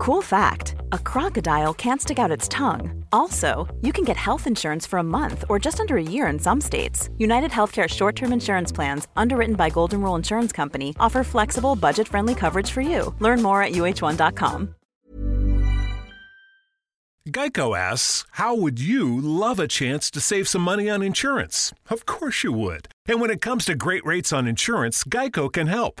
Cool fact a crocodile can't stick out its tongue. Also, you can get health insurance for a month or just under a year in some states. United Healthcare short term insurance plans, underwritten by Golden Rule Insurance Company, offer flexible, budget friendly coverage for you. Learn more at uh1.com. Geico asks, How would you love a chance to save some money on insurance? Of course you would. And when it comes to great rates on insurance, Geico can help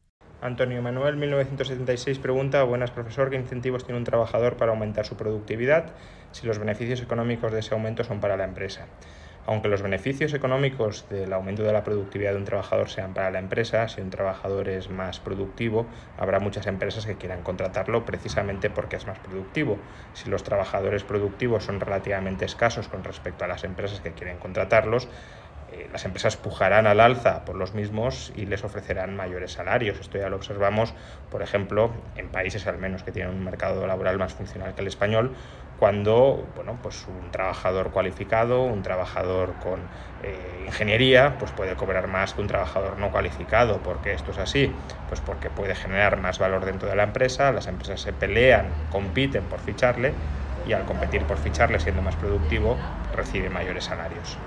Antonio Manuel, 1976, pregunta, buenas profesor, ¿qué incentivos tiene un trabajador para aumentar su productividad si los beneficios económicos de ese aumento son para la empresa? Aunque los beneficios económicos del aumento de la productividad de un trabajador sean para la empresa, si un trabajador es más productivo, habrá muchas empresas que quieran contratarlo precisamente porque es más productivo. Si los trabajadores productivos son relativamente escasos con respecto a las empresas que quieren contratarlos, eh, las empresas pujarán al alza por los mismos y les ofrecerán mayores salarios. Esto ya lo observamos, por ejemplo, en países al menos que tienen un mercado laboral más funcional que el español, cuando bueno, pues un trabajador cualificado, un trabajador con eh, ingeniería, pues puede cobrar más que un trabajador no cualificado. ¿Por qué esto es así? Pues porque puede generar más valor dentro de la empresa, las empresas se pelean, compiten por ficharle y al competir por ficharle siendo más productivo recibe mayores salarios.